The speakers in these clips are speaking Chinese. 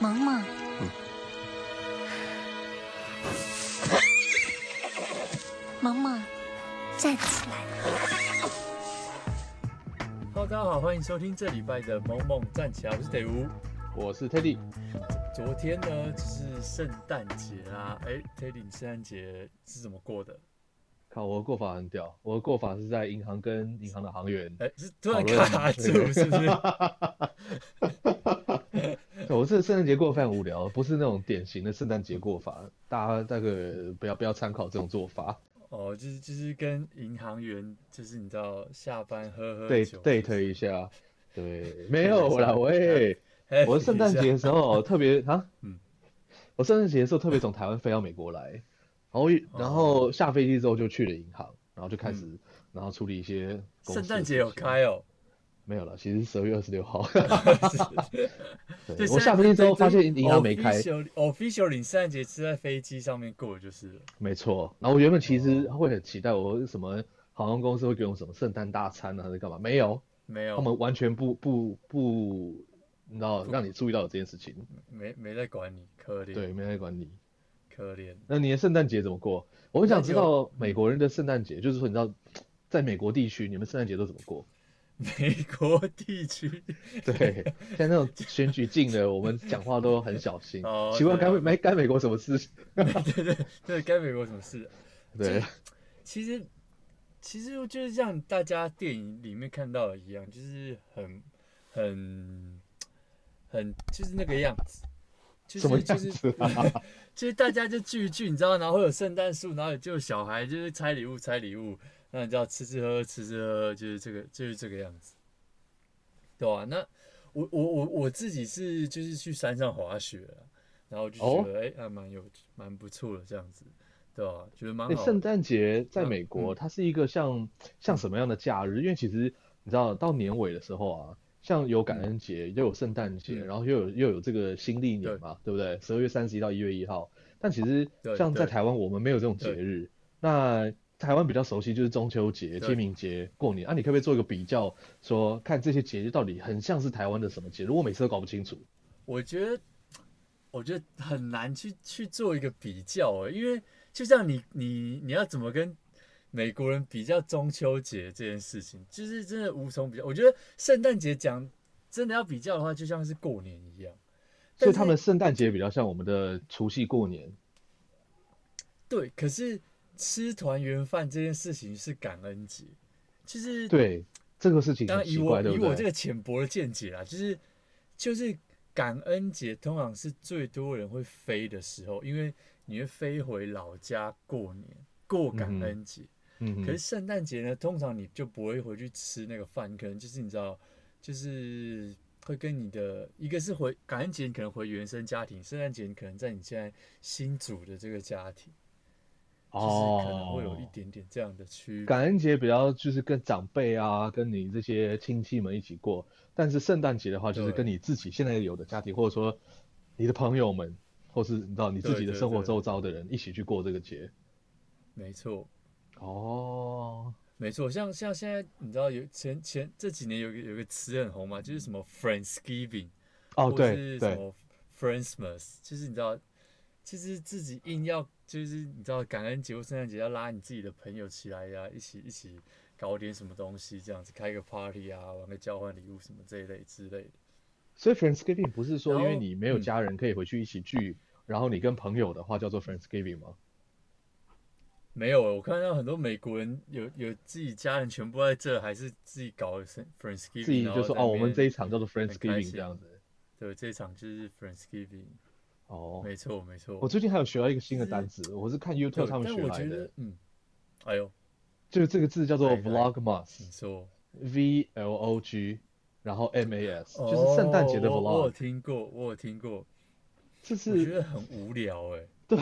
萌萌，萌萌，站起来！Hello，大家好，欢迎收听这礼拜的《萌萌站起来》，我是德吾，我是 Teddy。昨天呢，就是圣诞节啊，哎，Teddy，你圣诞节是怎么过的？靠，我的过法很屌，我的过法是在银行跟银行的行员，哎，是突然卡住，是不是？我这圣诞节过得非常无聊，不是那种典型的圣诞节过法，大家那个不要不要参考这种做法。哦，就是就是跟银行员，就是你知道下班喝喝酒，date 一下，对，没有啦，喂，我圣诞节的时候特别啊，嗯，我圣诞节的时候特别从台湾飞到美国来，然后然后下飞机之后就去了银行，然后就开始，嗯、然后处理一些。圣诞节有开哦。没有了，其实十二月二十六号。对，我下飞机之后发现银行没开。Official 领圣诞节是在飞机上面过就是了。没错，然后我原本其实会很期待，我什么航空公司会给我什么圣诞大餐啊，还是干嘛？没有，没有，他们完全不不不，你知道，让你注意到这件事情。没没在管你，可怜。对，没在管你，可怜。那你的圣诞节怎么过？我很想知道美国人的圣诞节，就是说你知道，在美国地区，你们圣诞节都怎么过？美国地区，对，像那种选举近的，我们讲话都很小心。哦，奇怪，该没该美国什么事？对对对，该美国什么事？对，其实其实就是像大家电影里面看到的一样，就是很很很就是那个样子，就是就是 就是大家就聚一聚，你知道，然后会有圣诞树，然后就小孩就是拆礼物拆礼物。那你知道吃吃喝喝吃吃喝喝就是这个就是这个样子，对吧？那我我我我自己是就是去山上滑雪，然后就觉得哎、哦欸、还蛮有蛮不错的这样子，对吧？觉得蛮好。圣诞节在美国，它是一个像、嗯、像什么样的假日？因为其实你知道到年尾的时候啊，像有感恩节，又有圣诞节，然后又有又有这个新历年嘛，对不对？十二月三十一到一月一号。但其实像在台湾，我们没有这种节日，那。台湾比较熟悉就是中秋节、清明节、过年啊，你可不可以做一个比较，说看这些节日到底很像是台湾的什么节如果每次都搞不清楚。我觉得，我觉得很难去去做一个比较哎，因为就像你你你要怎么跟美国人比较中秋节这件事情，就是真的无从比较。我觉得圣诞节讲真的要比较的话，就像是过年一样，所以他们圣诞节比较像我们的除夕过年。对，可是。吃团圆饭这件事情是感恩节，就是对这个事情当然以我以我这个浅薄的见解啦，就是就是感恩节通常是最多人会飞的时候，因为你会飞回老家过年过感恩节。嗯，可是圣诞节呢，通常你就不会回去吃那个饭，可能就是你知道，就是会跟你的一个是回感恩节，你可能回原生家庭；圣诞节你可能在你现在新组的这个家庭。哦，可能会有一点点这样的区别。感恩节比较就是跟长辈啊，跟你这些亲戚们一起过，但是圣诞节的话，就是跟你自己现在有的家庭，或者说你的朋友们，或是你知道你自己的生活周遭的人一起去过这个节。没错。哦，没错，像像现在你知道有前前这几年有个有个词很红嘛，就是什么 Friendsgiving，哦对，或是什么 Friendsmas，就是你知道。其实自己硬要，就是你知道，感恩节或圣诞节要拉你自己的朋友起来呀、啊，一起一起搞点什么东西，这样子开个 party 啊，玩个交换礼物什么这一类之类的。所以 Friendsgiving 不是说因为你没有家人可以回去一起聚，然后，然后你跟朋友的话叫做 Friendsgiving 吗？没有，我看到很多美国人有有自己家人全部在这，还是自己搞 Friendsgiving，自己就说哦，我们这一场叫做 Friendsgiving 这样子。对，这一场就是 Friendsgiving。哦，没错没错，我最近还有学到一个新的单词，我是看 YouTube 他们学来的。嗯，哎呦，就是这个字叫做 Vlogmas，你说 V L O G，然后 M A S，就是圣诞节的 Vlog。我有听过，我有听过，就是我觉得很无聊哎。对，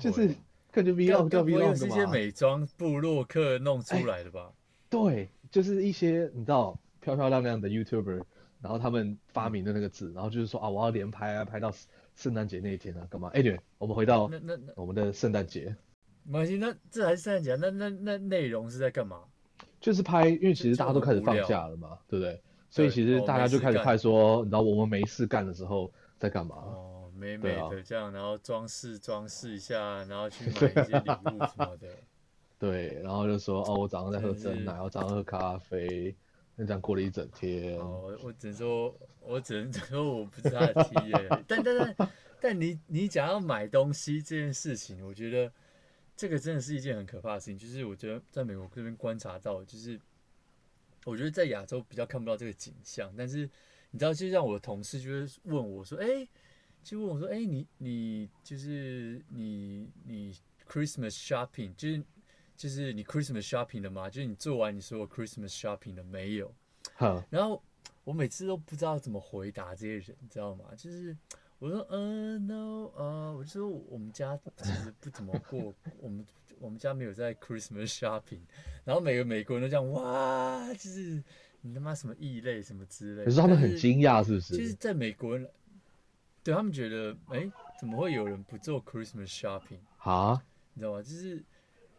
就是感觉 Vlog 叫 Vlog 是一些美妆部落客弄出来的吧？对，就是一些你知道漂漂亮亮的 YouTuber，然后他们发明的那个字，然后就是说啊，我要连拍啊，拍到。圣诞节那一天啊，干嘛？哎，对，我们回到那那我们的圣诞节。没关系，那这还是圣诞节，那那那内容是在干嘛？就是拍，因为其实大家都开始放假了嘛，对不对？所以其实大家就开始拍说，你知道我们没事干的时候，在干嘛？哦，美美的这样，啊、然后装饰装饰一下，然后去买一些礼物什么的。对，然后就说哦，我早上在喝珍奶，我早上喝咖啡，那这样过了一整天。哦，我只能说，我只能说我不是他的 T 耶。但但但但你你讲要买东西这件事情，我觉得这个真的是一件很可怕的事情。就是我觉得在美国这边观察到，就是我觉得在亚洲比较看不到这个景象。但是你知道，就像我的同事就会问我说：“哎，就问我说，哎，你你就是你你 Christmas shopping 就是。”就是你 Christmas shopping 了吗？就是你做完你所有 Christmas shopping 了没有？好，然后我每次都不知道怎么回答这些人，你知道吗？就是我说嗯、uh, no 呃，我就说我们家其实不怎么过，我们我们家没有在 Christmas shopping。然后每个美国人都这样哇，就是你他妈什么异类什么之类。可是他们很惊讶，是不是？就是在美国人，对他们觉得哎，怎么会有人不做 Christmas shopping 啊？你知道吗？就是。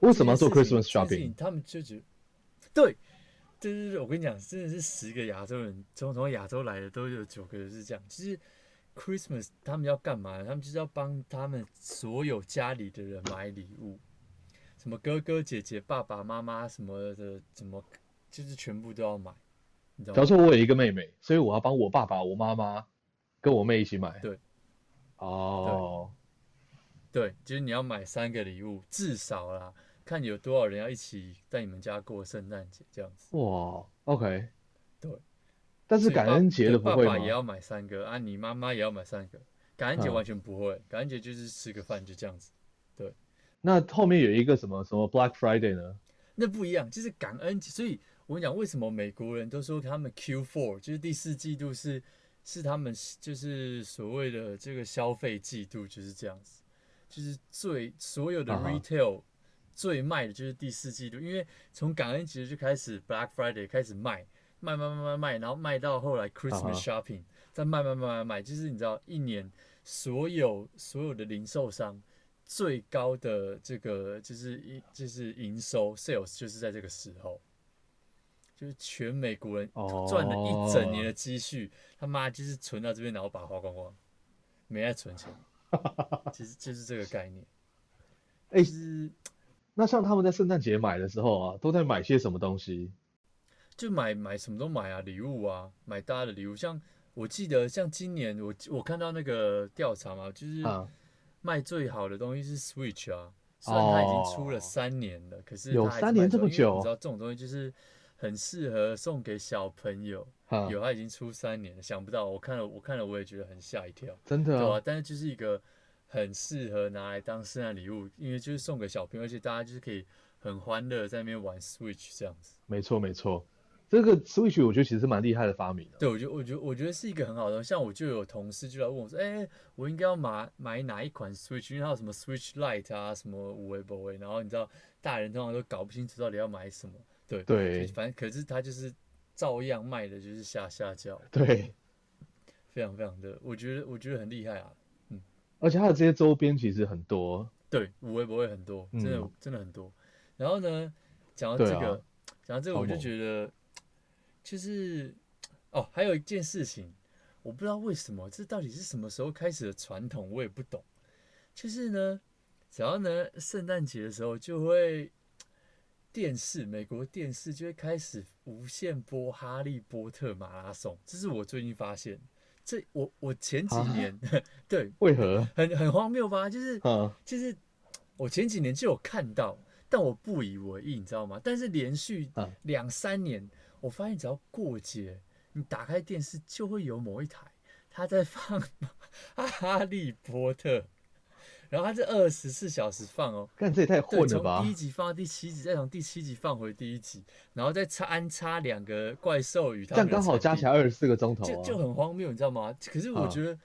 为什么要做 Christmas shopping？他们就觉得，对，对对对，我跟你讲，真的是十个亚洲人，从从亚洲来的都有九个人是这样。其实 Christmas 他们要干嘛？他们就是要帮他们所有家里的人买礼物，什么哥哥姐姐、爸爸妈妈什么的，怎么就是全部都要买。你知道吗？假如说我有一个妹妹，所以我要帮我爸爸、我妈妈跟我妹一起买。对，哦，对，就是你要买三个礼物，至少啦。看有多少人要一起在你们家过圣诞节这样子。哇，OK，对。但是感恩节的不会吗？爸爸也要买三个啊，你妈妈也要买三个。感恩节完全不会，嗯、感恩节就是吃个饭就这样子。对。那后面有一个什么什么 Black Friday 呢？那不一样，就是感恩节。所以我跟你讲，为什么美国人都说他们 Q4 就是第四季度是是他们就是所谓的这个消费季度就是这样子，就是最所有的 retail、uh。最卖的就是第四季度，因为从感恩节就开始 Black Friday 开始卖，卖卖卖卖卖，然后卖到后来 Christmas shopping，再卖卖卖卖卖，就是你知道一年所有所有的零售商最高的这个就是营就是营收 sales 就是在这个时候，就是全美国人赚了一整年的积蓄，他妈就是存到这边，然后把它花光光，没爱存钱，其 实就是这个概念，哎是。那像他们在圣诞节买的时候啊，都在买些什么东西？就买买什么都买啊，礼物啊，买大家的礼物。像我记得，像今年我我看到那个调查嘛，就是卖最好的东西是 Switch 啊，虽然它已经出了三年了，哦、可是有三年这么久，你知道这种东西就是很适合送给小朋友。啊、有，它已经出三年了，想不到我看了我看了我也觉得很吓一跳，真的、哦，对吧、啊？但是就是一个。很适合拿来当圣诞礼物，因为就是送给小朋友，而且大家就是可以很欢乐在那边玩 Switch 这样子。没错没错，这个 Switch 我觉得其实是蛮厉害的发明的。对，我觉得我觉得我觉得是一个很好的，像我就有同事就来问我说，哎、欸，我应该要买买哪一款 Switch？因为它有什么 Switch Lite 啊，什么有的没的，然后你知道大人通常都搞不清楚到底要买什么。对对，反正可是他就是照样卖的就是下下叫。对，非常非常的，我觉得我觉得很厉害啊。而且它的这些周边其实很多，对，有的没的很多，真的、嗯、真的很多。然后呢，讲到这个，讲、啊、到这个，我就觉得，就是哦，还有一件事情，我不知道为什么，这到底是什么时候开始的传统，我也不懂。就是呢，只要呢圣诞节的时候，就会电视，美国电视就会开始无限播《哈利波特》马拉松，这是我最近发现。这我我前几年、啊、对，为何很很荒谬吧？就是、啊、就是我前几年就有看到，但我不以为意，你知道吗？但是连续两三年，啊、我发现只要过节，你打开电视就会有某一台他在放 《哈利波特》。然后它是二十四小时放哦，看这也太混了吧！从第一集放到第七集，再从第七集放回第一集，然后再插安插两个怪兽与他们，这样刚好加起来二十四个钟头，就就很荒谬，你知道吗？可是我觉得，啊、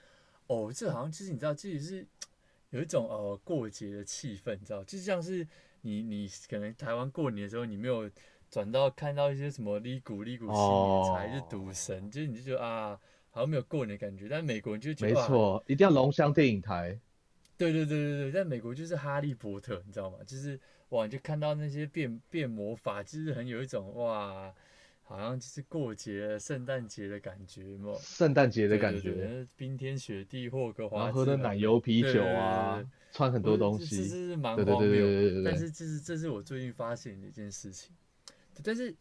哦，这好像其实你知道，这也是有一种呃过节的气氛，你知道，就像是你你可能台湾过年的时候，你没有转到看到一些什么哩咕哩咕新年是赌神，就是你就觉得啊，好像没有过年的感觉。但美国人就觉得，没错，一定要龙祥电影台。对对对对对，在美国就是哈利波特，你知道吗？就是哇，你就看到那些变变魔法，就是很有一种哇，好像就是过节、圣诞节的感觉嘛，圣诞节的感觉，对对对，冰天雪地，霍格华兹，喝的奶油啤酒啊，对对对对，穿很多东西，这是蛮荒谬。但是这是这是我最近发现的一件事情。但是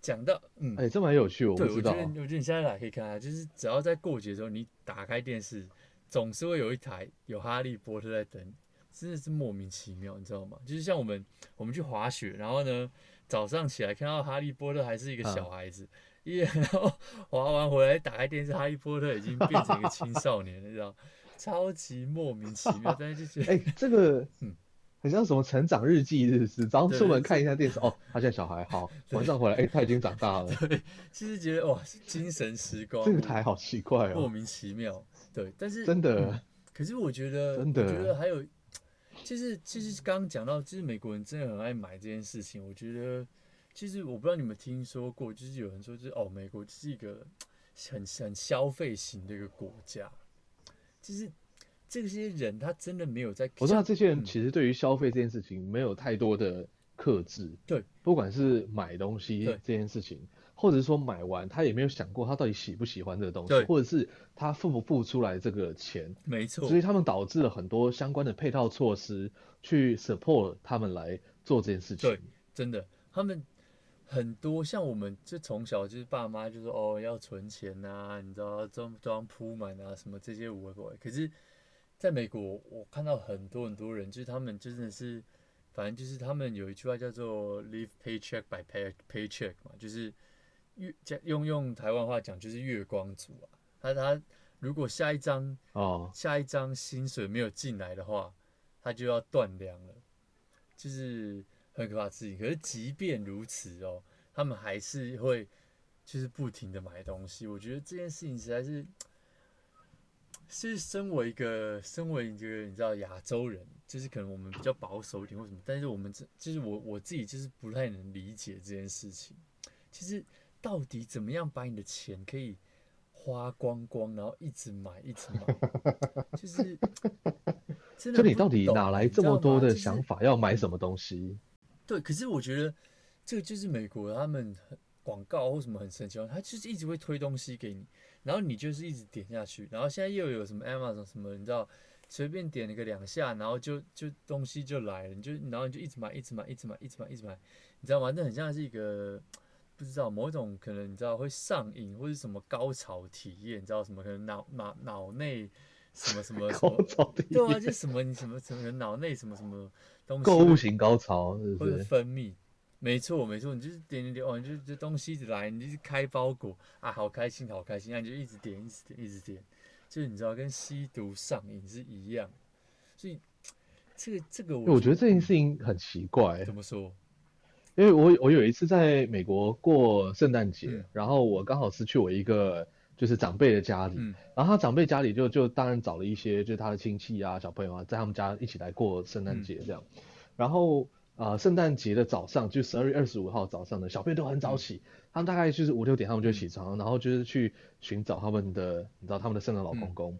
讲到，嗯，哎、欸，这蛮有趣，我不知道。我觉得，我觉得你现在来可以看啊，就是只要在过节的时候，你打开电视，总是会有一台有哈利波特在等你，真的是莫名其妙，你知道吗？就是像我们我们去滑雪，然后呢，早上起来看到哈利波特还是一个小孩子，然后滑完回来打开电视，哈利波特已经变成一个青少年了，你知道，超级莫名其妙，但是就觉得，哎、欸，这个，嗯。很像什么成长日记，日是早上出门看一下电视，哦，他现在小孩好，晚上回来，哎、欸，他已经长大了。对，其实觉得哇，精神时光，这个台好奇怪哦，莫名其妙。对，但是真的、嗯，可是我觉得，真的，我觉得还有，其实其实刚刚讲到，就是美国人真的很爱买这件事情。我觉得，其实我不知道你们听说过，就是有人说，就是哦，美国就是一个很很消费型的一个国家，就是。这些人他真的没有在，我知道这些人其实对于消费这件事情没有太多的克制，对，不管是买东西这件事情，或者是说买完他也没有想过他到底喜不喜欢这个东西，或者是他付不付出来这个钱，没错，所以他们导致了很多相关的配套措施去 support 他们来做这件事情，对，真的，他们很多像我们就从小就是爸妈就说哦要存钱啊，你知道装装铺满啊什么这些无谓，可是。在美国，我看到很多很多人，就是他们真的是，反正就是他们有一句话叫做 “live paycheck by pay paycheck” 嘛，就是月用用台湾话讲就是月光族啊。他他如果下一张哦下一张薪水没有进来的话，他就要断粮了，就是很可怕的事情。可是即便如此哦，他们还是会就是不停的买东西。我觉得这件事情实在是。是身为一个，身为一个你知道亚洲人，就是可能我们比较保守一点或什么，但是我们这就是我我自己就是不太能理解这件事情。其实到底怎么样把你的钱可以花光光，然后一直买一直买，就是真的。就你到底哪来这么多的想法要买什么东西？对，可是我觉得这个就是美国他们广告或什么很神奇，他就是一直会推东西给你。然后你就是一直点下去，然后现在又有什么 Amazon 什么，你知道，随便点了个两下，然后就就东西就来了，你就然后你就一直买，一直买，一直买，一直买，一直买，你知道吗？那很像是一个不知道某一种可能，你知道会上瘾或者什么高潮体验，你知道什么可能脑脑脑内什么什么什么高潮体验，对啊，就什么你什么什么脑内什么什么东西，购物型高潮是不是？或者分泌。没错，没错，你就是点点点，哦，你就这东西一直来，你就是开包裹啊，好开心，好开心，啊，你就一直点，一直点，一直点，就是你知道，跟吸毒上瘾是一样，所以这个这个我，我觉得这件事情很奇怪。怎么说？因为我我有一次在美国过圣诞节，嗯，然后我刚好是去我一个就是长辈的家里，嗯，然后他长辈家里就就当然找了一些就是他的亲戚啊、小朋友啊，在他们家一起来过圣诞节这样，嗯，然后。啊、呃，圣诞节的早上，就十二月二十五号早上的小朋友都很早起，嗯，他们大概就是五六点，他们就起床，嗯，然后就是去寻找他们的，你知道他们的圣诞老公公。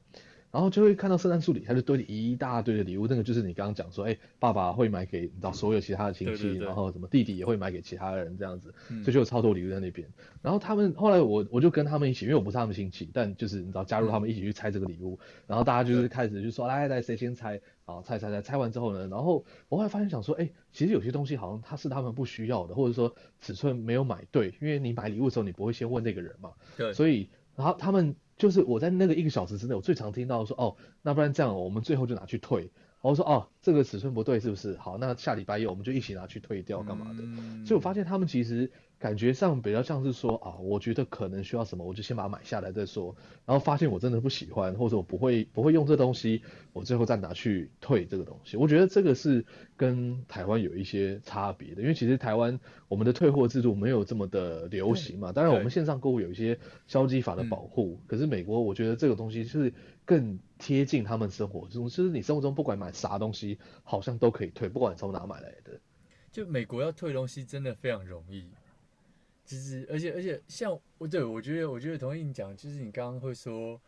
嗯然后就会看到圣诞树里，他就堆了一大堆的礼物。那个就是你刚刚讲说，哎，爸爸会买给你知道所有其他的亲戚，然后什么弟弟也会买给其他的人这样子，嗯、所以就有超多礼物在那边。然后他们后来我我就跟他们一起，因为我不是他们亲戚，但就是你知道加入他们一起去拆这个礼物。然后大家就是开始就说，来来谁先拆？好，拆拆拆，拆完之后呢，然后我后来发现想说，哎，其实有些东西好像他是他们不需要的，或者说尺寸没有买对，因为你买礼物的时候你不会先问那个人嘛。对。所以然后他们。就是我在那个一个小时之内，我最常听到说，哦，那不然这样，我们最后就拿去退。我说，哦，这个尺寸不对，是不是？好，那下礼拜一我们就一起拿去退掉，干嘛的？嗯。所以我发现他们其实。感觉上比较像是说啊，我觉得可能需要什么，我就先把它买下来再说。然后发现我真的不喜欢，或者我不会不会用这东西，我最后再拿去退这个东西。我觉得这个是跟台湾有一些差别的，因为其实台湾我们的退货制度没有这么的流行嘛。当然我们线上购物有一些消基法的保护，可是美国我觉得这个东西是更贴近他们生活中，就是你生活中不管买啥东西，好像都可以退，不管你从哪买来的。就美国要退东西真的非常容易。其实，而且而且，像我对我觉得，我觉得同意你讲，就是你刚刚会说，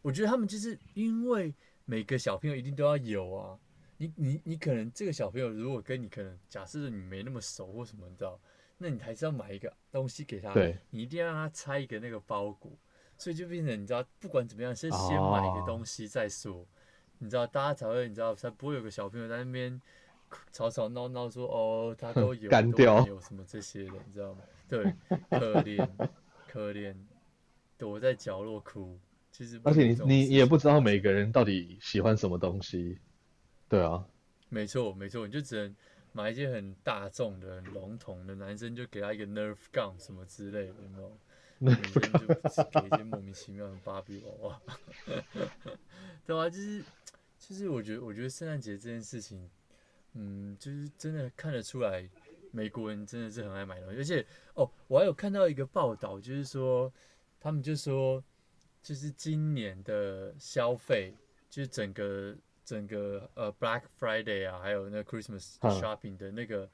我觉得他们就是因为每个小朋友一定都要有啊。你你你可能这个小朋友如果跟你可能假设你没那么熟或什么，你知道，那你还是要买一个东西给他，对，你一定要让他拆一个那个包裹，所以就变成你知道，不管怎么样，先先买一个东西再说，哦、你知道，大家才会你知道，才不会有个小朋友在那边吵吵闹闹说哦，他都有干掉有什么这些的，你知道吗？对，可怜可怜，躲在角落哭。其实，而且你你也不知道每个人到底喜欢什么东西，对啊，没错没错，你就只能买一些很大众的、很笼统的，男生就给他一个 Nerf gun 什么之类的，有没有？女生就给一些莫名其妙的芭比娃娃，对啊，就是就是我觉得我觉得圣诞节这件事情，嗯，就是真的看得出来，美国人真的是很爱买东西，而且哦，我还有看到一个报道，就是说他们就说。就是今年的消费，就是整个整个呃 Black Friday 啊，还有那 Christmas shopping 的那个，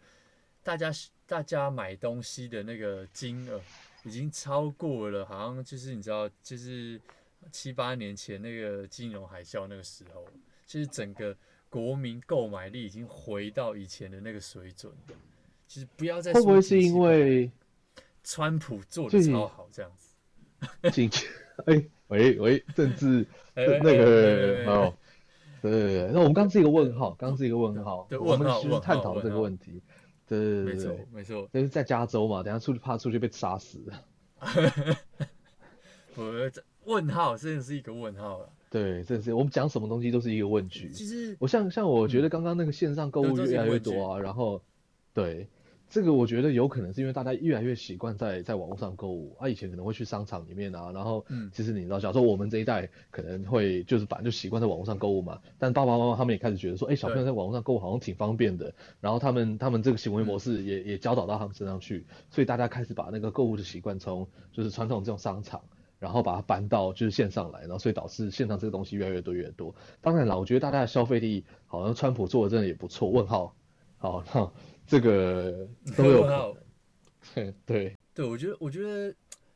大家大家买东西的那个金额，已经超过了，好像就是你知道，就是七八年前那个金融海啸那个时候，就是整个国民购买力已经回到以前的那个水准。其实不要再会不会是因为川普做的超好这样子？进去哎。喂喂，政治 那个哦，对对对，那我们刚刚是一个问号，刚刚是一个问号，我们其实探讨这个问题，对对对对，没错，就是在加州嘛，等下出去怕出去被杀死。不，问号真的是一个问号了。对，这是我们讲什么东西都是一个问句。其实我像像我觉得刚刚那个线上购物越来越多啊，然后对。这个我觉得有可能是因为大家越来越习惯在在网络上购物啊，以前可能会去商场里面啊，然后其实你知道，假如说我们这一代可能会就是反正就习惯在网络上购物嘛，但爸爸妈妈他们也开始觉得说，哎，小朋友在网络上购物好像挺方便的，然后他们他们这个行为模式也也教导到他们身上去，所以大家开始把那个购物的习惯从就是传统这种商场，然后把它搬到就是线上来，然后所以导致线上这个东西越来越多越多。当然了，我觉得大家的消费力好像川普做的真的也不错。问号，好那。这个 都有可能，对对，我觉得我觉得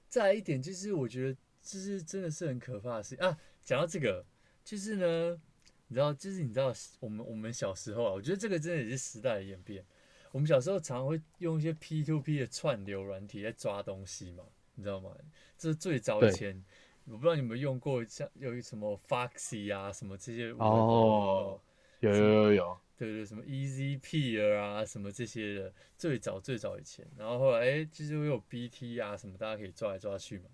再来一点就是，我觉得这是真的是很可怕的事啊。讲到这个，就是呢，你知道，就是你知道，我们我们小时候啊，我觉得这个真的也是时代的演变。我们小时候常常会用一些 P to P 的串流软体在抓东西嘛，你知道吗？这是最早以前，我不知道你有没有用过，像有什么 Foxy 啊，什么这些哦，有有有有。对对，什么 EZP 啊，什么这些的，最早最早以前，然后后来哎，其实我有 BT 啊，什么大家可以抓来抓去嘛。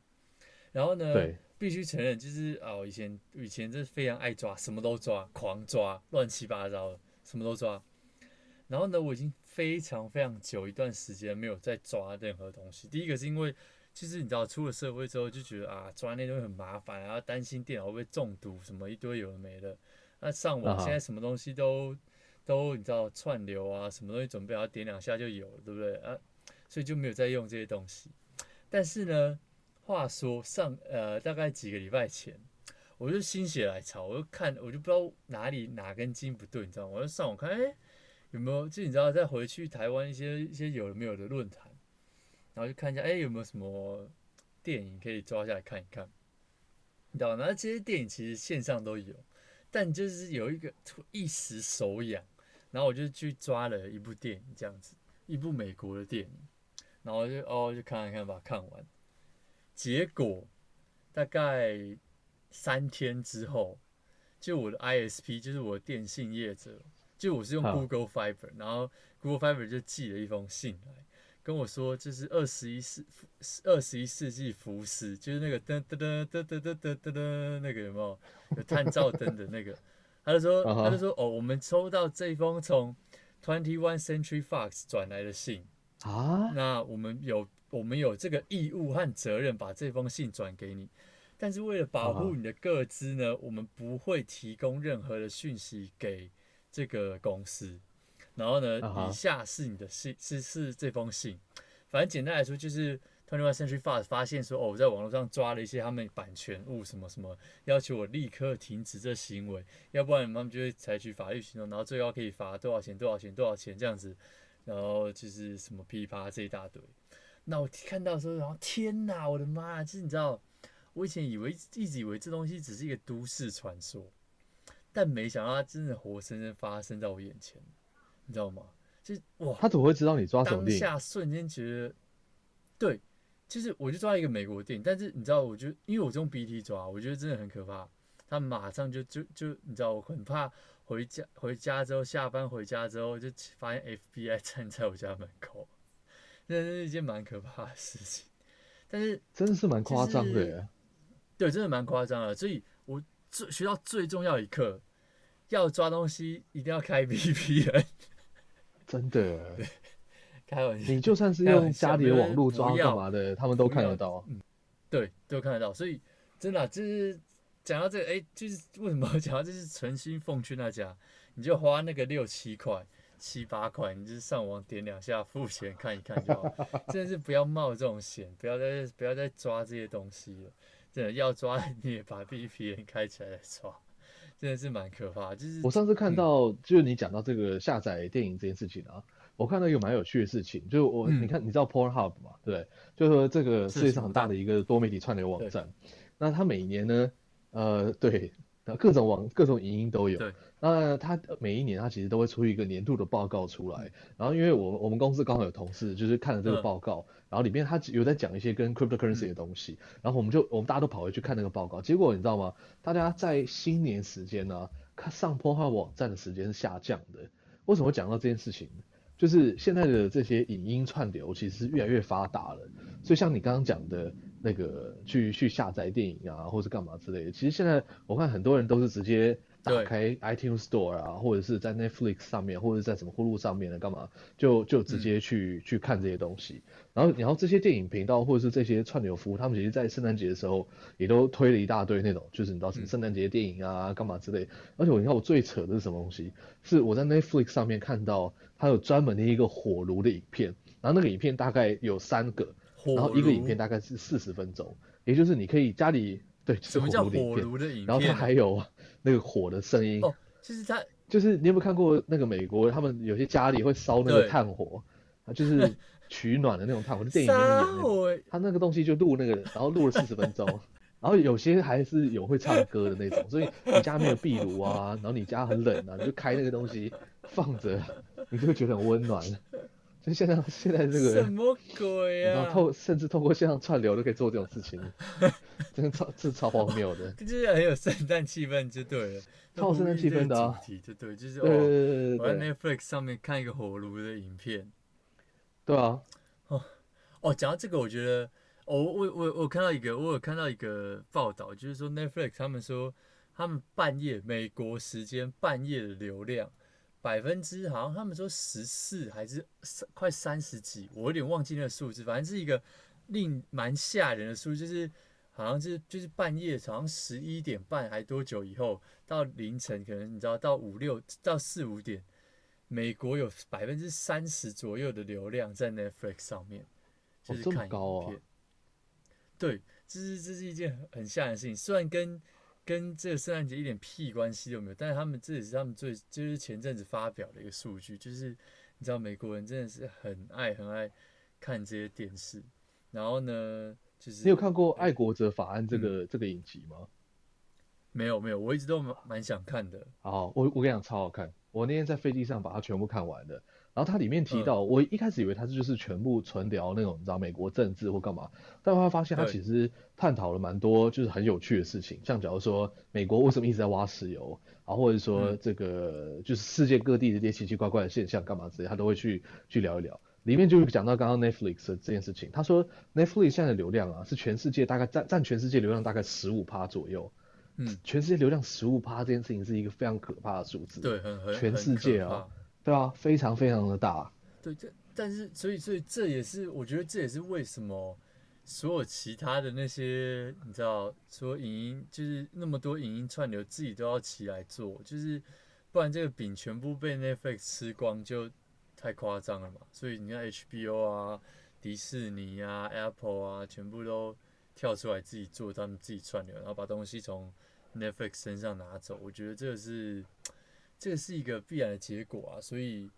然后呢，对必须承认，就是啊，我，以前以前真是非常爱抓，什么都抓，狂抓，乱七八糟的，什么都抓。然后呢，我已经非常非常久一段时间没有再抓任何东西。第一个是因为，其实你知道，出了社会之后就觉得啊，抓那东西很麻烦，然后担心电脑会不会中毒，什么一堆有的没的。那上网现在什么东西都。都你知道串流啊，什么东西准备要点两下就有了，对不对啊？所以就没有再用这些东西。但是呢，话说上呃大概几个礼拜前，我就心血来潮，我就看我就不知道哪里哪根筋不对，你知道吗？我就上网看，哎，有没有就你知道再回去台湾一些一些有没有的论坛，然后就看一下，哎，有没有什么电影可以抓下来看一看，你知道吗？那这些电影其实线上都有，但就是有一个一时手痒。然后我就去抓了一部电影，这样子，一部美国的电影，然后就哦就看一看，把它看完。结果大概三天之后，就我的 ISP，就是我的电信业者，就我是用 Google Fiber，然后 Google Fiber 就寄了一封信来跟我说，就是二十一世二十一世纪福斯，就是那个噔噔噔噔噔噔噔噔那个有没有？有探照灯的那个。他就说，他就说，哦，我们抽到这封从 Twenty One Century Fox 转来的信。啊，那我们有我们有这个义务和责任把这封信转给你，但是为了保护你的个资呢，我们不会提供任何的讯息给这个公司。然后呢，以下是你的信，是是这封信，反正简单来说就是。Twenty One Century Fox 发现说，哦，我在网络上抓了一些他们版权物，什么什么，要求我立刻停止这行为，要不然他们就会采取法律行动，然后最高可以罚多少钱，多少钱，多少钱这样子，然后就是什么噼啪这一大堆。那我看到的时候，然后天哪，我的妈！就是你知道，我以前以为一直以为这东西只是一个都市传说，但没想到它真的活生生发生在我眼前，你知道吗？就哇，他怎么会知道你抓什么电影？当下瞬间觉得，对，其实我就抓一个美国电影，但是你知道，我就因为我用 BT 抓，我觉得真的很可怕。他马上就就就你知道，我很怕回家回家之后下班回家之后就发现 FBI 站在我家门口，那是一件蛮可怕的事情。但是真的是蛮夸张的，对，真的蛮夸张的。所以我最学到最重要一课，要抓东西一定要开 VPN。真的，开玩笑，你就算是用家里的网络抓干嘛的，他们都看得到。嗯，对，都看得到。所以真的、啊、就是讲到这个，哎、欸，就是为什么讲到这是诚心奉劝大家，你就花那个六七块、七八块，你就上网点两下付钱看一看就好。真的是不要冒这种险，不要再不要再抓这些东西了。真的要抓你也把 VPN 开起来再抓。真的是蛮可怕，就是我上次看到，嗯、就是你讲到这个下载电影这件事情啊，我看到一个蛮有趣的事情，就是我、嗯、你看你知道 Pornhub 嘛，对，就是说这个世界上很大的一个多媒体串流网站，那它每年呢，呃，对。各种网各种影音都有。那他每一年他其实都会出一个年度的报告出来。然后因为我我们公司刚好有同事就是看了这个报告，嗯、然后里面他有在讲一些跟 cryptocurrency 的东西。嗯、然后我们就我们大家都跑回去看那个报告。结果你知道吗？大家在新年时间呢、啊，看上 Pornhub 网站的时间是下降的。为什么会讲到这件事情？就是现在的这些影音串流其实是越来越发达了。所以像你刚刚讲的。那个去去下载电影啊，或者干嘛之类的。其实现在我看很多人都是直接打开 iTunes Store 啊，或者是在 Netflix 上面，或者是在什么 Hulu 上面的干嘛，就就直接去、嗯、去看这些东西。然后然后这些电影频道或者是这些串流服务，他们其实在圣诞节的时候也都推了一大堆那种，就是你知道什么圣诞节电影啊干嘛之类。而且我你看我最扯的是什么东西？是我在 Netflix 上面看到它有专门的一个火炉的影片，然后那个影片大概有三个。然后一个影片大概是四十分钟，也就是你可以家里对，就是火炉的影片，的影片然后它还有那个火的声音。哦，就是它，就是你有没有看过那个美国他们有些家里会烧那个炭火，啊，就是 取暖的那种炭火，就电影里面演的，他那个东西就录那个，然后录了四十分钟，然后有些还是有会唱歌的那种，所以你家没有壁炉啊，然后你家很冷啊，你就开那个东西放着，你就会觉得很温暖。就现在，现在这个什么鬼啊？然后透甚至透过线上串流都可以做这种事情，真的超这是超荒谬的。就是很有圣诞气氛就对了，超有圣诞气氛的啊！就对，就是对对对对对。我在 Netflix 上面看一个火炉的影片，对啊。哦哦，讲到这个，我觉得，哦，我我我看到一个，我有看到一个报道，就是说 Netflix 他们说，他们半夜美国时间半夜的流量。百分之好像他们说十四还是三快三十几，我有点忘记那个数字，反正是一个令蛮吓人的数字，就是好像是就是半夜好像十一点半还多久以后到凌晨，可能你知道到五六到四五点，美国有百分之三十左右的流量在 Netflix 上面，就是看影片。对，这是这是一件很吓人的事情，虽然跟。跟这个圣诞节一点屁关系都没有，但是他们这也是他们最就是前阵子发表的一个数据，就是你知道美国人真的是很爱很爱看这些电视，然后呢，就是你有看过《爱国者法案》这个、嗯、这个影集吗？没有没有，我一直都蛮想看的。好，我我跟你讲超好看，我那天在飞机上把它全部看完的。然后它里面提到，我一开始以为它是就是全部纯聊那种你知道美国政治或干嘛，但后来发现它其实探讨了蛮多就是很有趣的事情，像假如说美国为什么一直在挖石油啊，或者说这个就是世界各地的这些奇奇怪怪的现象干嘛之类，他都会去去聊一聊。里面就讲到刚刚 Netflix 的这件事情，他说 Netflix 现在的流量啊是全世界大概占占全世界流量大概十五趴左右，嗯，全世界流量十五趴这件事情是一个非常可怕的数字，对，很很全世界啊。对啊，非常非常的大。对，这但是所以所以这也是我觉得这也是为什么所有其他的那些你知道说影音就是那么多影音串流自己都要起来做，就是不然这个饼全部被 Netflix 吃光就太夸张了嘛。所以你看 HBO 啊、迪士尼啊、Apple 啊，全部都跳出来自己做他们自己串流，然后把东西从 Netflix 身上拿走。我觉得这个是。这是一个必然的结果啊，所以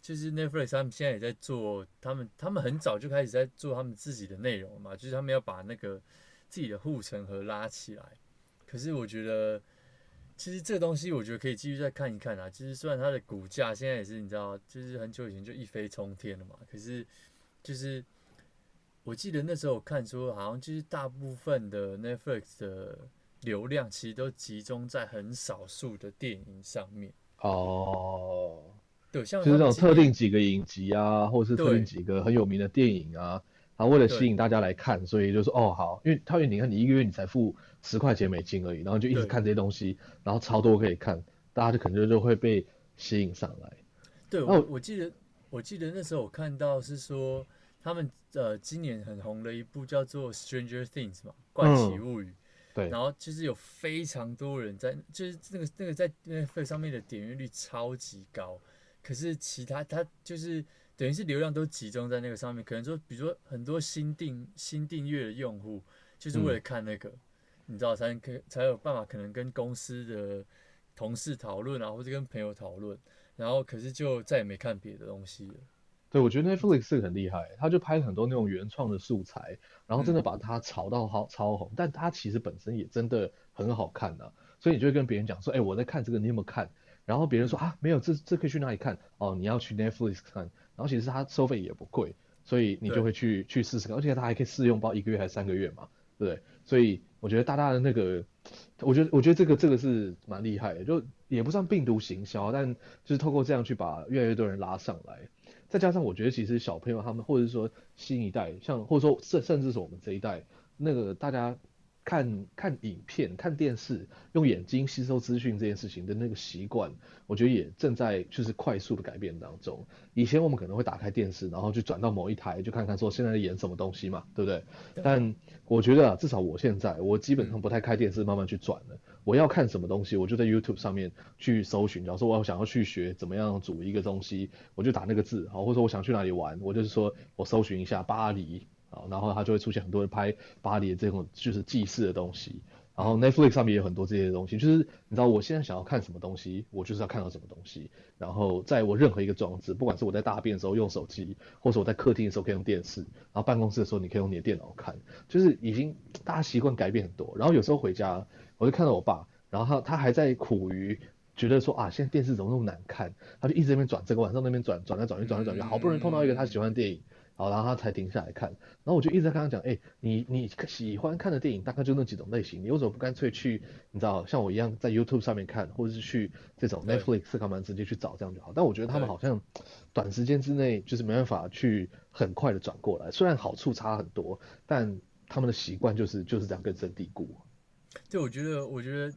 就是 Netflix 他们现在也在做，他们他们很早就开始在做他们自己的内容嘛，就是他们要把那个自己的护城河拉起来。可是我觉得，其实这东西我觉得可以继续再看一看啊。其实虽然它的股价现在也是你知道，就是很久以前就一飞冲天了嘛，可是就是我记得那时候我看说，好像就是大部分的 Netflix 的流量其实都集中在很少数的电影上面。哦，对，像就是那种特定几个影集啊，或者是特定几个很有名的电影啊。然后为了吸引大家来看，所以就说哦好，因为他因为你看你一个月你才付十块钱美金而已，然后就一直看这些东西，然后超多可以看，大家就可能就会被吸引上来。对，我我记得我记得那时候我看到是说他们呃今年很红的一部叫做《Stranger Things》嘛，《怪奇物语》。嗯。对。然后就是有非常多人在，就是那个那个在 Netflix 上面的点阅率超级高，可是其他他就是。等于是流量都集中在那个上面，可能说，比如说很多新订新订阅的用户，就是为了看那个，嗯、你知道，才可才有办法可能跟公司的同事讨论啊，或者跟朋友讨论，然后可是就再也没看别的东西了。对，我觉得 Netflix 是很厉害，他就拍很多那种原创的素材，然后真的把它炒到好超红，嗯、但它其实本身也真的很好看的、啊，所以你就会跟别人讲说，哎，我在看这个，你有没有看？然后别人说啊，没有，这这可以去哪里看？哦，你要去 Netflix 看。然后其实它收费也不贵，所以你就会去去试试看，而且它还可以试用包一个月还是三个月嘛，对不对？所以我觉得大大的那个，我觉得我觉得这个这个是蛮厉害的，就也不算病毒行销，但就是透过这样去把越来越多人拉上来，再加上我觉得其实小朋友他们或者是说新一代，像或者说甚甚至是我们这一代，那个大家。看看影片、看电视，用眼睛吸收资讯这件事情的那个习惯，我觉得也正在就是快速的改变当中。以前我们可能会打开电视，然后就转到某一台，就看看说现在在演什么东西嘛，对不对？对。但我觉得啊，至少我现在，我基本上不太开电视，慢慢去转了。我要看什么东西，我就在 YouTube 上面去搜寻。假如说我要想要去学怎么样煮一个东西，我就打那个字，好，或者说我想去哪里玩，我就是说我搜寻一下巴黎。啊，然后它就会出现很多人拍巴黎的这种就是祭祀的东西，然后 Netflix 上面也有很多这些东西，就是你知道我现在想要看什么东西，我就是要看到什么东西，然后在我任何一个装置，不管是我在大便的时候用手机，或者我在客厅的时候可以用电视，然后办公室的时候你可以用你的电脑看，就是已经大家习惯改变很多，然后有时候回家我就看到我爸，然后他他还在苦于觉得说啊现在电视怎么那么难看，他就一直在那边转，这个晚上那边转转来转去转来转去，好不容易碰到一个他喜欢的电影。好，然后他才停下来看，然后我就一直在跟他讲，哎，你你喜欢看的电影大概就那几种类型，你为什么不干脆去，你知道像我一样在 YouTube 上面看，或者是去这种 Netflix 干嘛直接去找这样就好。但我觉得他们好像短时间之内就是没办法去很快的转过来，虽然好处差很多，但他们的习惯就是就是这样根深蒂固。对，我觉得，我觉得，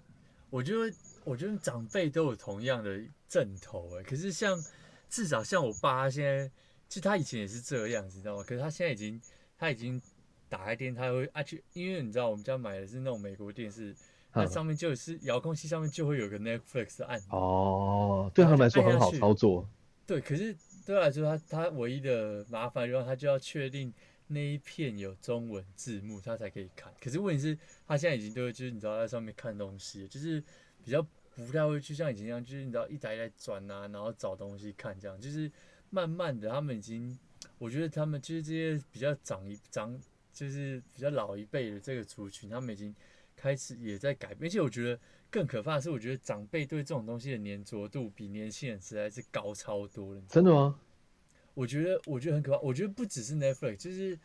我觉得，我觉得长辈都有同样的阵头哎，可是像至少像我爸他现在。其实他以前也是这样子，你知道吗？可是他现在已经，他已经打开电，他会啊去，因为你知道我们家买的是那种美国电视，它上面就是遥控器上面就会有个 Netflix 的按钮。哦，对他们来说很好操作。对，可是对他来说，他他唯一的麻烦就是他就要确定那一片有中文字幕，他才可以看。可是问题是，他现在已经都就是你知道在上面看东西，就是比较不太会去像以前一样，就是你知道一台一台转啊，然后找东西看这样，就是。慢慢的，他们已经，我觉得他们就是这些比较长一长，就是比较老一辈的这个族群，他们已经开始也在改变。而且我觉得更可怕的是，我觉得长辈对这种东西的黏着度比年轻人实在是高超多了。真的吗？我觉得，我觉得很可怕。我觉得不只是 Netflix，就是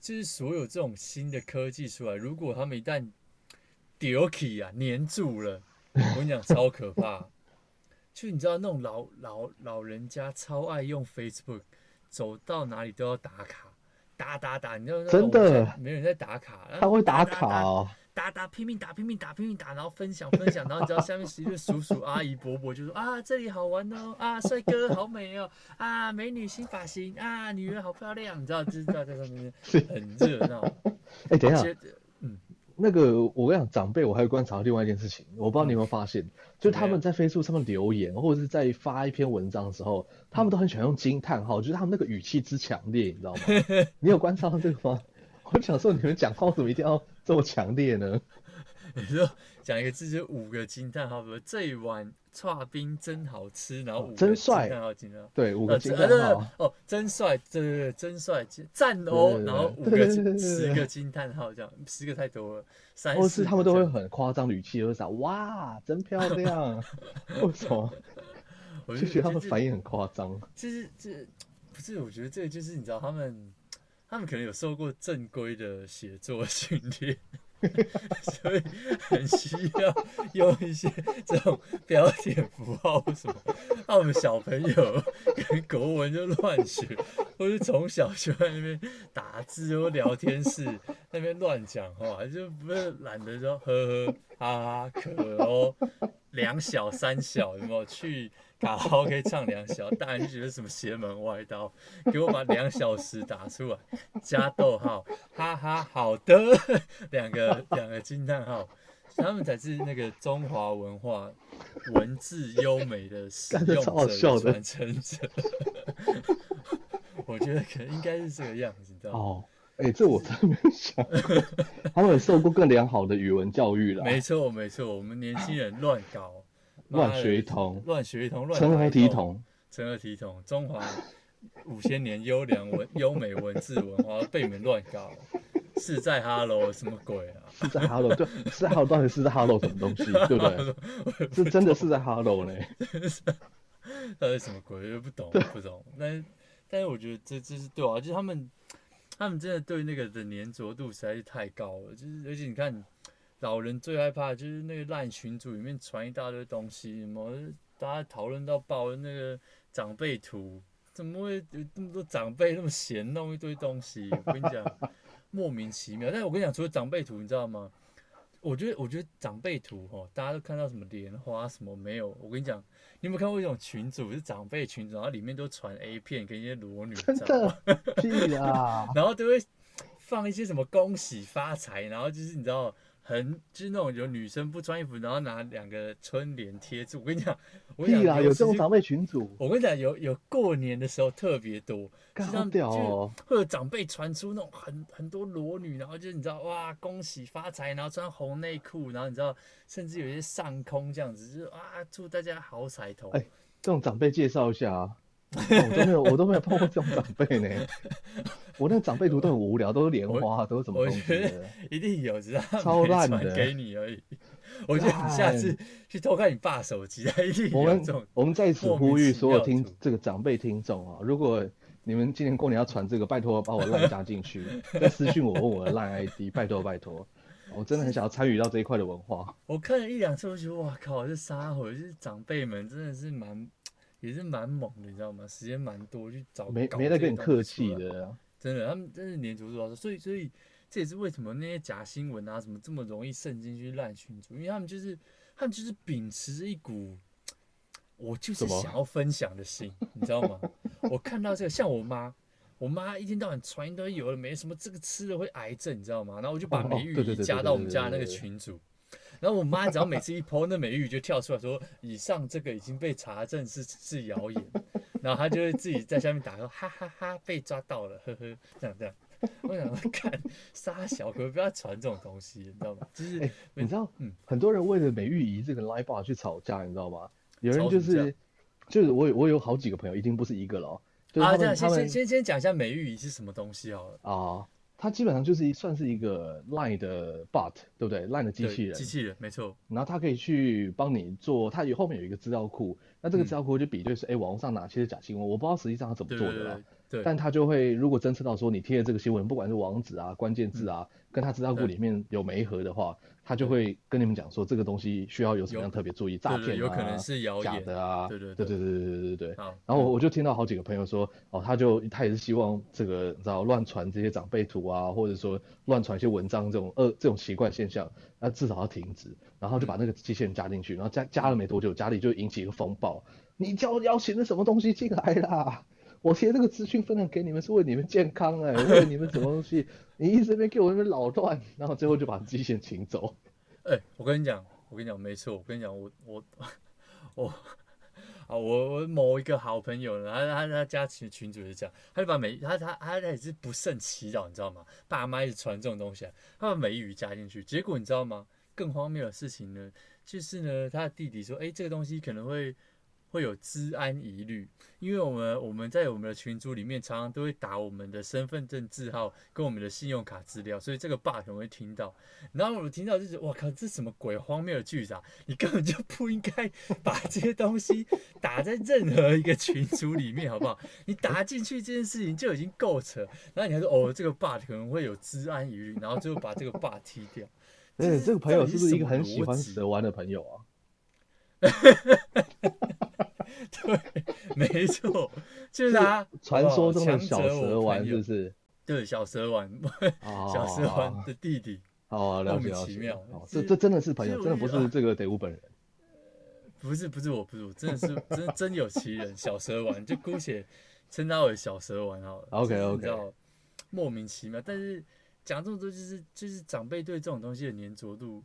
就是所有这种新的科技出来，如果他们一旦丢起啊黏住了，我跟你讲，超可怕。就你知道那种老老老人家超爱用 Facebook，走到哪里都要打卡，打打打，你知道真的没人在打卡，他会打卡哦，打打拼命打拼命打拼命打，然后分享分享，然后你知道下面是一个叔叔阿姨伯伯就说啊这里好玩哦，啊帅哥好美哦，啊美女新发型啊女人好漂亮，你知道知道在在上面很热闹。哎、欸、等一下，嗯。那个，我跟你讲，长辈我还会观察另外一件事情，我不知道你有没有发现，嗯、就是他们在 Facebook 上面留言，或者是在发一篇文章的时候，他们都很喜欢用惊叹号，就是他们那个语气之强烈，你知道吗？你有观察到这个吗？我想说，你们讲话怎么一定要这么强烈呢？你说讲一个字就五个惊叹号，比如这一碗剉冰真好吃，然后五个惊叹号惊叹号，对，五个惊叹号，哦，真帅，对对对，真帅，赞哦，然后五个十个惊叹号这样，十个太多了，三或是他们都会很夸张语气，会说哇，真漂亮，为什么？我就觉得他们反应很夸张。就是这不是？我觉得这个就是你知道他们。他们可能有受过正规的写作训练，所以很需要用一些这种标点符号什么。那我们小朋友跟国文就乱学，或是从小就在那边打字或聊天室那边乱讲话，就不是懒得说呵呵哈哈可哦，两小三小有没有去？卡拉 OK 唱两小，大人就觉得什么邪门歪道，给我把两小时打出来，加逗号，哈哈，好的，两个 两个惊叹号，他们才是那个中华文化文字优美的使用者、传承者。我觉得可能应该是这个样子，你知道吗？哦，哎、欸，这我真没想，他们有受过更良好的语文教育了。没错，没错，我们年轻人乱搞。乱学一通，乱学一通，乱成何体统？成何体统？中华五千年优良文优美文字文化被你们乱搞，是在哈喽什么鬼啊？是在哈喽，就是在哈喽，到底是在哈喽什么东西？对不对？是真的是在哈喽嘞？到底什么鬼？又不懂，不懂。但但是我觉得这这是对啊，就是他们他们真的对那个的粘着度实在是太高了，就是而且你看。老人最害怕的就是那个烂群组里面传一大堆东西，什么大家讨论到爆的那个长辈图，怎么会有这么多长辈那么闲弄一堆东西？我跟你讲，莫名其妙。但是我跟你讲，除了长辈图，你知道吗？我觉得，我觉得长辈图哦，大家都看到什么莲花什么没有？我跟你讲，你有没有看过一种群组是长辈群组，然后里面都传 A 片跟一些裸女照，然后都会放一些什么恭喜发财，然后就是你知道。很就是那种有女生不穿衣服，然后拿两个春联贴住。我跟你讲，我跟你讲，有这种长辈群组。我跟你讲，有有过年的时候特别多，好屌哦！会有长辈传出那种很很多裸女，然后就是你知道哇，恭喜发财，然后穿红内裤，然后你知道，甚至有些上空这样子，就是哇，祝大家好彩头。哎，这种长辈介绍一下啊。哦、我都没有，我都没有碰过这种长辈呢。我那个长辈图都很无聊，都是莲花，都是什么东西？我觉得一定有，知道 超烂的，给你而已。我觉得你下次去偷看你爸手机，他一定有这种。我们在此呼吁所有听这个长辈听众啊，如果你们今年过年要传这个，拜托把我赖加进去，再私信我问我的赖 ID，拜托拜托。我真的很想要参与到这一块的文化。我看了一两次，我觉得哇靠，这撒谎，就是长辈们真的是蛮。也是蛮猛的，你知道吗？时间蛮多，去找没没在跟你客气的、啊，真的，他们真是黏着度，所以所以这也是为什么那些假新闻啊什么这么容易渗进去烂群组，因为他们就是他们就是秉持着一股我就是想要分享的心，你知道吗？我看到这个，像我妈，我妈一天到晚传一堆有的没什么，这个吃了会癌症，你知道吗？然后我就把美玉姨加到我们家那个群组。然后我妈只要每次一 po 那美玉就跳出来说，以上这个已经被查证是是谣言，然后她就会自己在下面打说哈哈哈，哈被抓到了，呵呵，这样这样。我想说看杀小哥不要传这种东西，你知道吗？就是、欸、你知道，嗯，很多人为了美玉姨这个 live bar 去吵架，你知道吗？有人就是就是我我有好几个朋友，一定不是一个了。就是、啊，这样先先先先讲一下美玉姨是什么东西好了啊。它基本上就是一算是一个 Line 的 bot，对不对？Line 的机器人，机器人没错。然后它可以去帮你做，它有后面有一个资料库，那这个资料库就比对是，哎、嗯，网络上哪些是假新闻，我不知道实际上它怎么做的啦。对对对对，但他就会如果侦测到说你贴的这个新闻，不管是网址啊、关键字啊，嗯、跟他资料库里面有媒合的话。他就会跟你们讲说，这个东西需要有什么样特别注意，诈骗啊，有可能是谣言假的啊，对对对对对对对对对。然后我我就听到好几个朋友说，哦，他就他也是希望这个你知道乱传这些长辈图啊，或者说乱传一些文章这种恶这种奇怪现象，那至少要停止。然后就把那个机器人加进去，然后加加了没多久，家里就引起一个风暴，你叫邀请的什么东西进来啦？我贴这个资讯分享给你们是为你们健康哎、欸，为了你们什么东西？你一直边给我那边扰乱，然后最后就把机器人请走。哎、欸，我跟你讲，我跟你讲，没错，我跟你讲，我我我啊，我我某一个好朋友呢，他他他家群群主是这样，他就把美他他他他也是不胜其扰，你知道吗？爸妈一直传这种东西，他把美语加进去，结果你知道吗？更荒谬的事情呢，就是呢，他的弟弟说，哎，这个东西可能会。会有治安疑虑，因为我们我们在我们的群组里面常常都会打我们的身份证字号跟我们的信用卡资料，所以这个 bug 可能会听到。然后我听到就是，我靠，这什么鬼荒谬的句子啊！你根本就不应该 把这些东西打在任何一个群组里面，好不好？你打进去这件事情就已经够扯，然后你还说哦，这个 bug 可能会有治安疑虑，然后最后把这个 bug 踢掉。哎，这个朋友是不是一个很喜欢蛇玩的朋友啊？对，没错，就是他传说中的小蛇丸，是不是？对，小蛇丸，小蛇丸的弟弟。哦，了解了解。奇妙，这这真的是朋友，真的不是这个德乌本人。不是不是我，不是我，真的是真真有其人，小蛇丸就姑且称他为小蛇丸好了。OK OK。莫名其妙，但是讲这么多，就是就是长辈对这种东西的粘着度。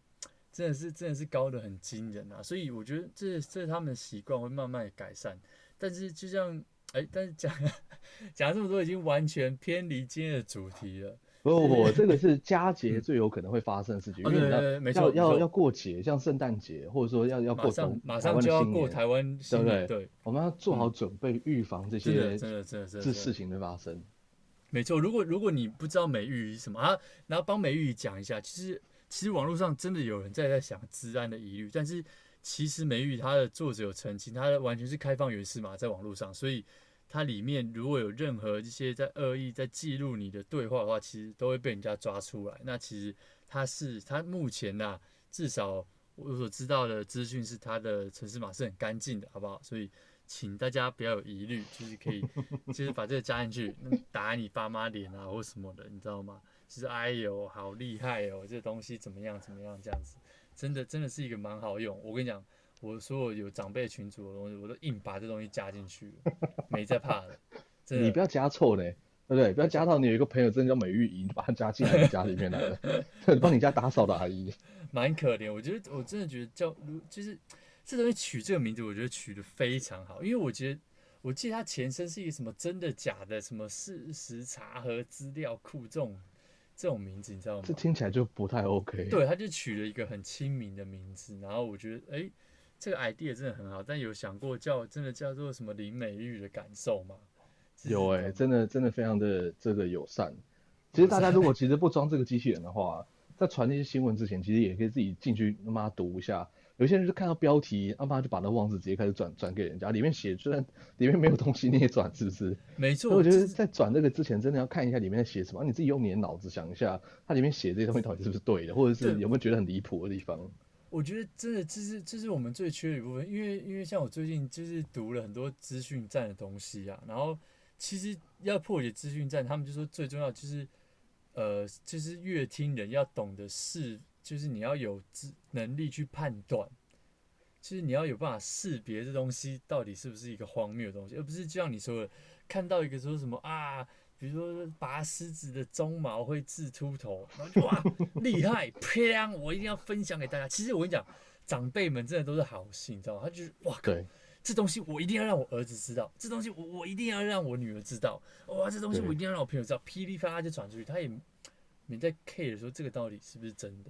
真的是真的是高的很惊人啊！所以我觉得这这是他们的习惯会慢慢改善。但是就像哎、欸，但是讲 讲这么多已经完全偏离今天的主题了。不不不，这个是佳 节最有可能会发生的事情。对对对，没错，要要过节，像圣诞节，或者说要要过马，马上就要过台湾新年，对不对？对，我们要做好准备，预防这些真的真的真的这事情的发生。没错，如果如果你不知道美玉什么啊，然后帮美玉讲一下，其实。其实网络上真的有人在在想治安的疑虑，但是其实美玉它的作者有澄清，它完全是开放源码在网络上，所以它里面如果有任何一些在恶意在记录你的对话的话，其实都会被人家抓出来。那其实它是它目前呐、啊，至少我所知道的资讯是它的城市码是很干净的，好不好？所以请大家不要有疑虑，就是可以就是把这个加进去，打你爸妈脸啊或什么的，你知道吗？就是哎呦，好厉害哦！这东西怎么样？怎么样？这样子，真的真的是一个蛮好用。我跟你讲，我所有有长辈群组的东西，我都硬把这东西加进去了，没在怕的。真的。你不要加错呢，对不对？不要加到你有一个朋友真的叫美玉姨，你把他加进来家里面来了，帮你家打扫的阿姨。蛮可怜，我觉得我真的觉得叫，就是这东西取这个名字，我觉得取得非常好，因为我觉得。我记得它前身是一个什么真的假的什么事实查核资料库这种这种名字，你知道吗？这听起来就不太 OK。对，他就取了一个很亲民的名字，然后我觉得哎、欸，这个 idea 真的很好。但有想过叫真的叫做什么林美玉的感受吗？有哎、欸，真的真的非常的这个友善。其实大家如果其实不装这个机器人的话，在传那些新闻之前，其实也可以自己进去他妈读一下。有些人就看到标题，阿妈就把那网址直接开始转转给人家，里面写虽然里面没有东西，你也转是不是？没错。我觉得在转这个之前，真的要看一下里面在写什么，你自己用你的脑子想一下，它里面写这些东西到底是不是对的，或者是有没有觉得很离谱的地方？我觉得真的这是这是我们最缺的一部分，因为因为像我最近就是读了很多资讯站的东西啊，然后其实要破解资讯站，他们就说最重要就是呃，就是越听人要懂得是。就是你要有知能力去判断，就是你要有办法识别这东西到底是不是一个荒谬的东西，而不是就像你说的，看到一个说什么啊，比如说拔狮子的鬃毛会治秃头，然后就哇厉害，啪！我一定要分享给大家。其实我跟你讲，长辈们真的都是好心，你知道吗？他就是哇，靠，这东西我一定要让我儿子知道，这东西我我一定要让我女儿知道，哇，这东西我一定要让我朋友知道，噼里啪啦就传出去，他也没在 care 说这个到底是不是真的。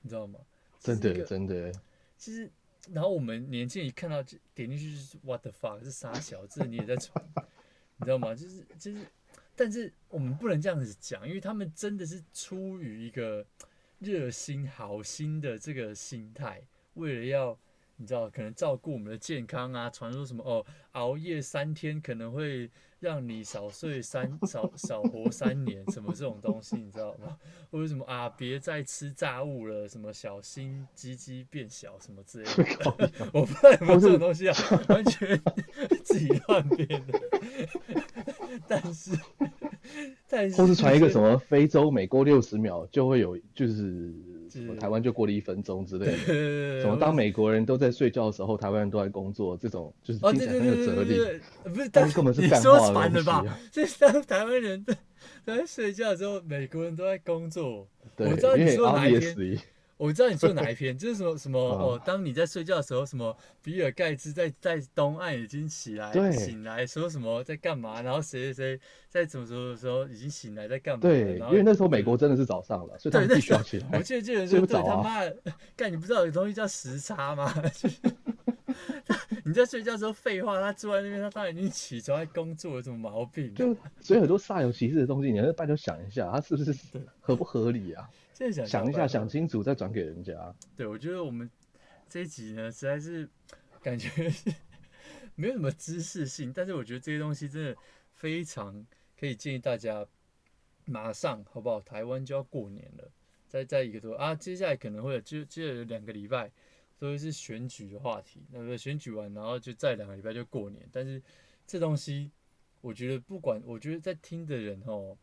你知道吗？真的真的。其实，然后我们年轻人一看到就点进去就是 what the fuck，是傻小子，你也在传，你知道吗？就是就是，但是我们不能这样子讲，因为他们真的是出于一个热心好心的这个心态，为了要你知道，可能照顾我们的健康啊，传说什么哦，熬夜三天可能会。让你少睡三少少活三年，什么这种东西你知道吗？或者什么啊，别再吃炸物了，什么小心鸡鸡变小什么之类的。我不知道有没有这种东西啊，完全自己乱编的。但是，但是，或是传一个什么非洲每过六十秒就会有就是。台湾就过了一分钟之类的，什么当美国人都在睡觉的时候，台湾人都在工作，这种就是听起来很有哲理。不是，但是根本是干话的东西啊。就是当台湾人在在睡觉的时候，美国人都在工作。对，我知道你说哪一天，我知道你说哪一 篇，就是什么什么哦，当你在睡觉的时候，什么比尔盖茨在在东岸已经起来，醒来说什么在干嘛，然后谁谁谁在怎么怎么的时候已经醒来在干嘛？对，因为那时候美国真的是早上了，所以他们必须要起来。我记得记得说，对他妈，干你不知道有东西叫时差吗？你在睡觉的时候废话，他坐在那边，他当然已经起床在工作，有什么毛病？就所以很多煞有其事的东西，你要拜托想一下，他是不是合不合理啊？想，想一下，想清楚再转给人家。对，我觉得我们这一集呢，实在是感觉是 没有什么知识性，但是我觉得这些东西真的非常可以建议大家马上好不好？台湾就要过年了，再再一个多啊，接下来可能会有就接着有两个礼拜。都是选举的话题，那个选举完，然后就再两个礼拜就过年。但是这东西，我觉得不管，我觉得在听的人哦，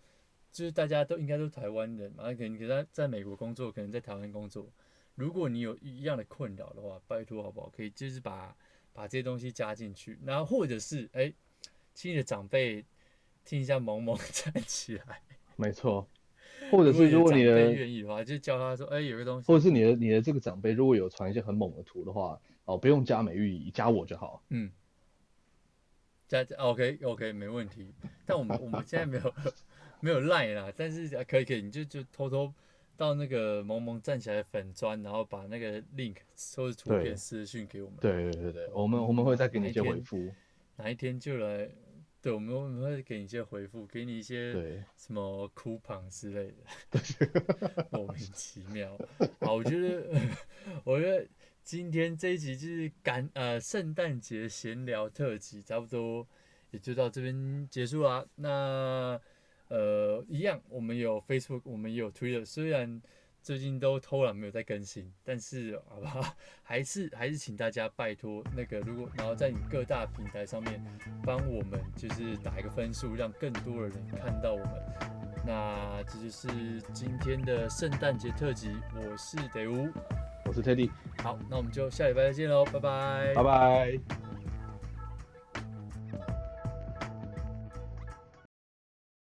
就是大家都应该都是台湾人嘛，可能给他在美国工作，可能在台湾工作。如果你有一样的困扰的话，拜托好不好？可以就是把把这些东西加进去，然后或者是哎，请你的长辈听一下萌萌 站起来。没错。或者是如果你的愿意的话，就教他说，哎、欸，有个东西。或者是你的你的这个长辈如果有传一些很猛的图的话，哦，不用加美玉姨，加我就好。嗯，加 OK OK 没问题。但我们我们现在没有没有 Line 啦，但是可以可以，你就就偷偷到那个萌萌站起来的粉砖，然后把那个 link 或者图片私讯给我们。对对对对，我们我们会再给你一些回复。哪一天就来。对，我们我们会给你一些回复，给你一些什么 coupon 之类的，莫名其妙。好，我觉得，我觉得今天这一集就是感呃圣诞节闲聊特辑，差不多也就到这边结束啦。那呃一样，我们有 Facebook，我们也有 Twitter，虽然。最近都偷懒没有在更新，但是好不好？还是还是请大家拜托那个，如果然后在你各大平台上面帮我们就是打一个分数，让更多的人看到我们。那这就是今天的圣诞节特辑，我是德乌，我是 Teddy，好，那我们就下礼拜再见喽，拜拜，拜拜。